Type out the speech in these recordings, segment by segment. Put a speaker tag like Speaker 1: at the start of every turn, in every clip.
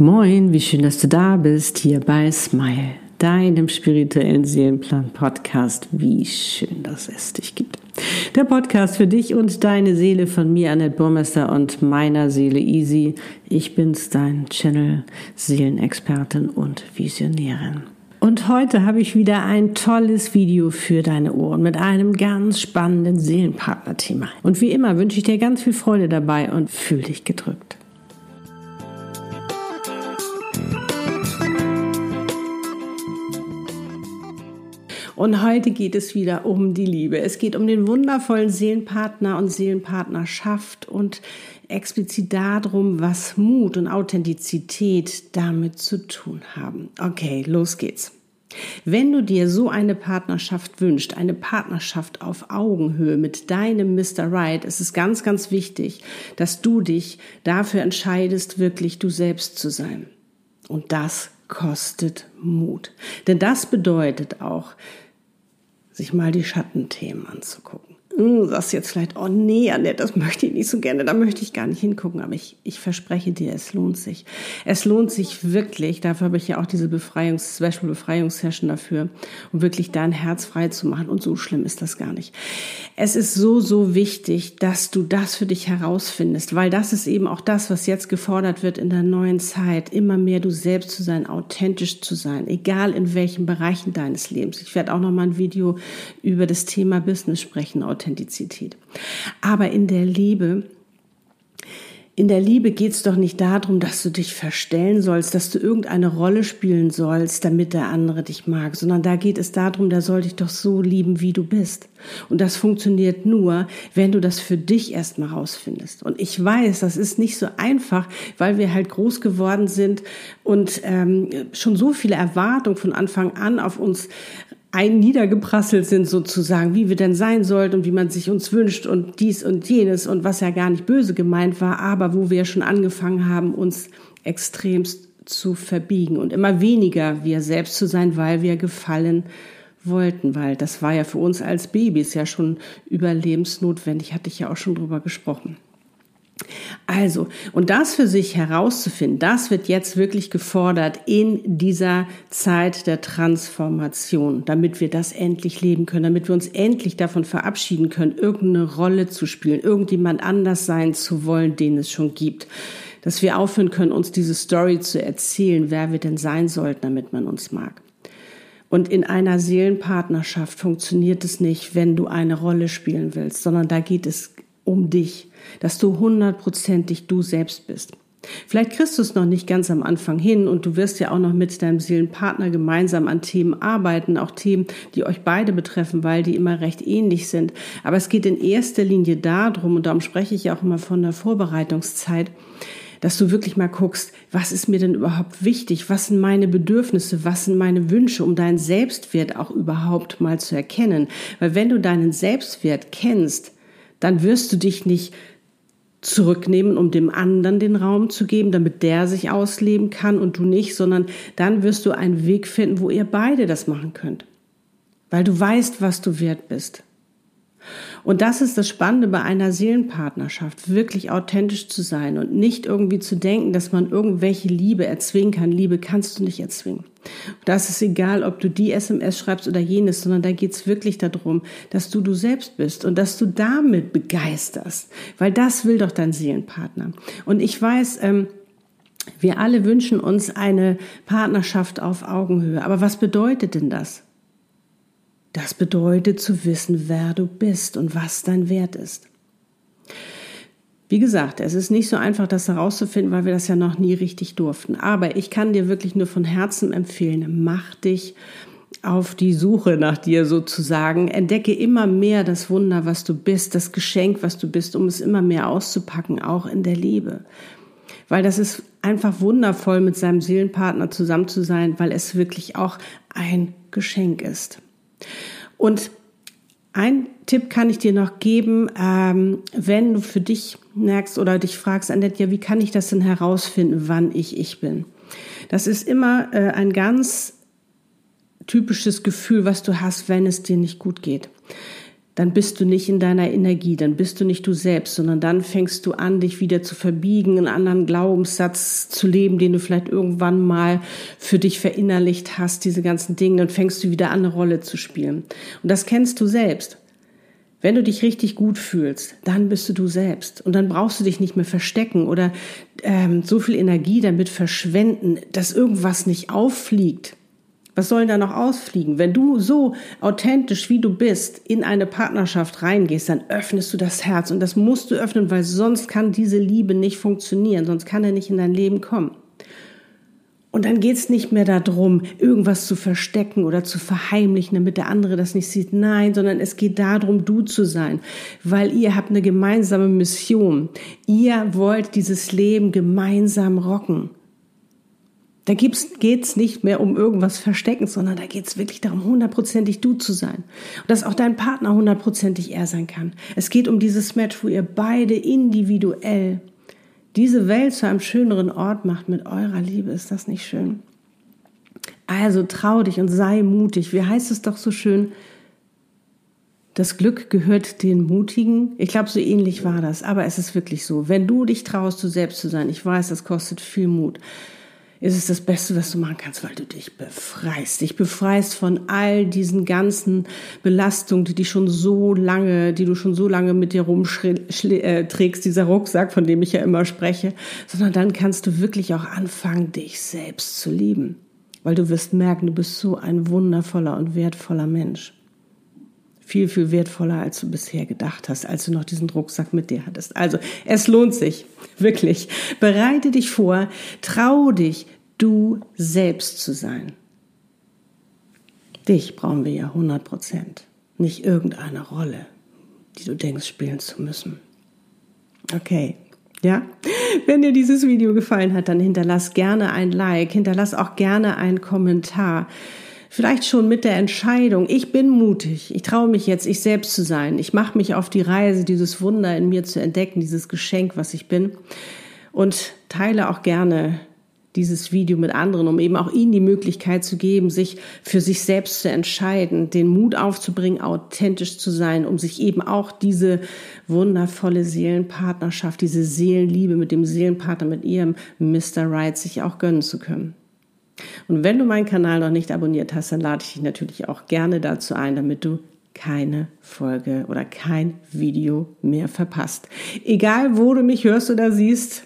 Speaker 1: Moin, wie schön, dass du da bist, hier bei Smile, deinem spirituellen Seelenplan-Podcast. Wie schön, dass es dich gibt. Der Podcast für dich und deine Seele von mir, Annette Burmester und meiner Seele Easy. Ich bin's, dein Channel, Seelenexpertin und Visionärin. Und heute habe ich wieder ein tolles Video für deine Ohren mit einem ganz spannenden Seelenpartner-Thema. Und wie immer wünsche ich dir ganz viel Freude dabei und fühl dich gedrückt. Und heute geht es wieder um die Liebe. Es geht um den wundervollen Seelenpartner und Seelenpartnerschaft und explizit darum, was Mut und Authentizität damit zu tun haben. Okay, los geht's. Wenn du dir so eine Partnerschaft wünschst, eine Partnerschaft auf Augenhöhe mit deinem Mr. Right, ist es ganz, ganz wichtig, dass du dich dafür entscheidest, wirklich du selbst zu sein. Und das kostet Mut. Denn das bedeutet auch, sich mal die Schattenthemen anzugucken. Du sagst jetzt vielleicht, oh nee, Annette, das möchte ich nicht so gerne, da möchte ich gar nicht hingucken, aber ich, ich verspreche dir, es lohnt sich. Es lohnt sich wirklich, dafür habe ich ja auch diese Befreiungs-, Special Befreiungssession dafür, um wirklich dein Herz frei zu machen und so schlimm ist das gar nicht. Es ist so, so wichtig, dass du das für dich herausfindest, weil das ist eben auch das, was jetzt gefordert wird in der neuen Zeit, immer mehr du selbst zu sein, authentisch zu sein, egal in welchen Bereichen deines Lebens. Ich werde auch noch mal ein Video über das Thema Business sprechen, authentisch Authentizität. Aber in der Liebe, in der Liebe geht es doch nicht darum, dass du dich verstellen sollst, dass du irgendeine Rolle spielen sollst, damit der andere dich mag, sondern da geht es darum, der soll dich doch so lieben, wie du bist. Und das funktioniert nur, wenn du das für dich erstmal rausfindest. Und ich weiß, das ist nicht so einfach, weil wir halt groß geworden sind und ähm, schon so viele Erwartungen von Anfang an auf uns ein niedergeprasselt sind sozusagen, wie wir denn sein sollten und wie man sich uns wünscht und dies und jenes und was ja gar nicht böse gemeint war, aber wo wir schon angefangen haben, uns extremst zu verbiegen und immer weniger wir selbst zu sein, weil wir gefallen wollten, weil das war ja für uns als Babys ja schon überlebensnotwendig, hatte ich ja auch schon drüber gesprochen. Also, und das für sich herauszufinden, das wird jetzt wirklich gefordert in dieser Zeit der Transformation, damit wir das endlich leben können, damit wir uns endlich davon verabschieden können, irgendeine Rolle zu spielen, irgendjemand anders sein zu wollen, den es schon gibt. Dass wir aufhören können, uns diese Story zu erzählen, wer wir denn sein sollten, damit man uns mag. Und in einer Seelenpartnerschaft funktioniert es nicht, wenn du eine Rolle spielen willst, sondern da geht es um dich, dass du hundertprozentig du selbst bist. Vielleicht kriegst du es noch nicht ganz am Anfang hin und du wirst ja auch noch mit deinem Seelenpartner gemeinsam an Themen arbeiten, auch Themen, die euch beide betreffen, weil die immer recht ähnlich sind. Aber es geht in erster Linie darum, und darum spreche ich auch immer von der Vorbereitungszeit, dass du wirklich mal guckst, was ist mir denn überhaupt wichtig? Was sind meine Bedürfnisse? Was sind meine Wünsche, um deinen Selbstwert auch überhaupt mal zu erkennen? Weil wenn du deinen Selbstwert kennst, dann wirst du dich nicht zurücknehmen, um dem anderen den Raum zu geben, damit der sich ausleben kann und du nicht, sondern dann wirst du einen Weg finden, wo ihr beide das machen könnt. Weil du weißt, was du wert bist. Und das ist das Spannende bei einer Seelenpartnerschaft, wirklich authentisch zu sein und nicht irgendwie zu denken, dass man irgendwelche Liebe erzwingen kann. Liebe kannst du nicht erzwingen. Das ist egal, ob du die SMS schreibst oder jenes, sondern da geht's wirklich darum, dass du du selbst bist und dass du damit begeisterst, weil das will doch dein Seelenpartner. Und ich weiß, ähm, wir alle wünschen uns eine Partnerschaft auf Augenhöhe. Aber was bedeutet denn das? Das bedeutet zu wissen, wer du bist und was dein Wert ist. Wie gesagt, es ist nicht so einfach, das herauszufinden, weil wir das ja noch nie richtig durften. Aber ich kann dir wirklich nur von Herzen empfehlen, mach dich auf die Suche nach dir sozusagen. Entdecke immer mehr das Wunder, was du bist, das Geschenk, was du bist, um es immer mehr auszupacken, auch in der Liebe. Weil das ist einfach wundervoll, mit seinem Seelenpartner zusammen zu sein, weil es wirklich auch ein Geschenk ist. Und ein Tipp kann ich dir noch geben, ähm, wenn du für dich merkst oder dich fragst, Annette, ja, wie kann ich das denn herausfinden, wann ich ich bin? Das ist immer äh, ein ganz typisches Gefühl, was du hast, wenn es dir nicht gut geht. Dann bist du nicht in deiner Energie, dann bist du nicht du selbst, sondern dann fängst du an, dich wieder zu verbiegen, einen anderen Glaubenssatz zu leben, den du vielleicht irgendwann mal für dich verinnerlicht hast, diese ganzen Dinge, dann fängst du wieder an, eine Rolle zu spielen. Und das kennst du selbst. Wenn du dich richtig gut fühlst, dann bist du du selbst. Und dann brauchst du dich nicht mehr verstecken oder ähm, so viel Energie damit verschwenden, dass irgendwas nicht auffliegt. Was soll da noch ausfliegen? Wenn du so authentisch wie du bist in eine Partnerschaft reingehst, dann öffnest du das Herz und das musst du öffnen, weil sonst kann diese Liebe nicht funktionieren, sonst kann er nicht in dein Leben kommen. Und dann geht's nicht mehr darum, irgendwas zu verstecken oder zu verheimlichen, damit der andere das nicht sieht. Nein, sondern es geht darum, du zu sein, weil ihr habt eine gemeinsame Mission. Ihr wollt dieses Leben gemeinsam rocken. Da geht es nicht mehr um irgendwas verstecken, sondern da geht es wirklich darum, hundertprozentig du zu sein. Und dass auch dein Partner hundertprozentig er sein kann. Es geht um dieses Match, wo ihr beide individuell diese Welt zu einem schöneren Ort macht mit eurer Liebe. Ist das nicht schön? Also trau dich und sei mutig. Wie heißt es doch so schön? Das Glück gehört den Mutigen. Ich glaube, so ähnlich war das. Aber es ist wirklich so. Wenn du dich traust, du selbst zu sein, ich weiß, das kostet viel Mut ist es das Beste, was du machen kannst, weil du dich befreist. Dich befreist von all diesen ganzen Belastungen, die dich schon so lange, die du schon so lange mit dir rumträgst, dieser Rucksack, von dem ich ja immer spreche, sondern dann kannst du wirklich auch anfangen, dich selbst zu lieben. Weil du wirst merken, du bist so ein wundervoller und wertvoller Mensch viel, viel wertvoller, als du bisher gedacht hast, als du noch diesen Rucksack mit dir hattest. Also, es lohnt sich, wirklich. Bereite dich vor, trau dich, du selbst zu sein. Dich brauchen wir ja 100 Prozent, nicht irgendeine Rolle, die du denkst, spielen zu müssen. Okay, ja, wenn dir dieses Video gefallen hat, dann hinterlass gerne ein Like, hinterlass auch gerne einen Kommentar. Vielleicht schon mit der Entscheidung, ich bin mutig, ich traue mich jetzt, ich selbst zu sein. Ich mache mich auf die Reise, dieses Wunder in mir zu entdecken, dieses Geschenk, was ich bin. Und teile auch gerne dieses Video mit anderen, um eben auch ihnen die Möglichkeit zu geben, sich für sich selbst zu entscheiden, den Mut aufzubringen, authentisch zu sein, um sich eben auch diese wundervolle Seelenpartnerschaft, diese Seelenliebe mit dem Seelenpartner, mit ihrem Mr. Right sich auch gönnen zu können. Und wenn du meinen Kanal noch nicht abonniert hast, dann lade ich dich natürlich auch gerne dazu ein, damit du keine Folge oder kein Video mehr verpasst. Egal, wo du mich hörst oder siehst,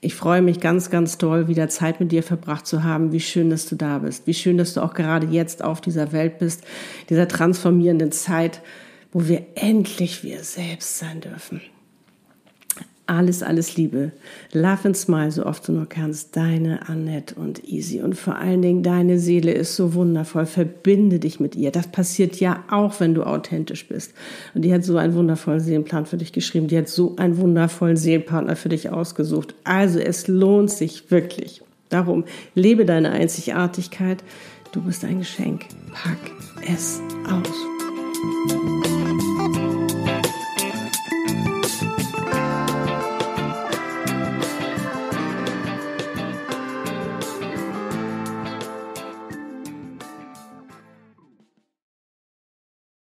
Speaker 1: ich freue mich ganz, ganz toll, wieder Zeit mit dir verbracht zu haben. Wie schön, dass du da bist. Wie schön, dass du auch gerade jetzt auf dieser Welt bist, dieser transformierenden Zeit, wo wir endlich wir selbst sein dürfen. Alles, alles Liebe. Love and smile, so oft du nur kannst. Deine Annette und Easy. Und vor allen Dingen, deine Seele ist so wundervoll. Verbinde dich mit ihr. Das passiert ja auch, wenn du authentisch bist. Und die hat so einen wundervollen Seelenplan für dich geschrieben. Die hat so einen wundervollen Seelenpartner für dich ausgesucht. Also es lohnt sich wirklich. Darum, lebe deine Einzigartigkeit. Du bist ein Geschenk. Pack es aus.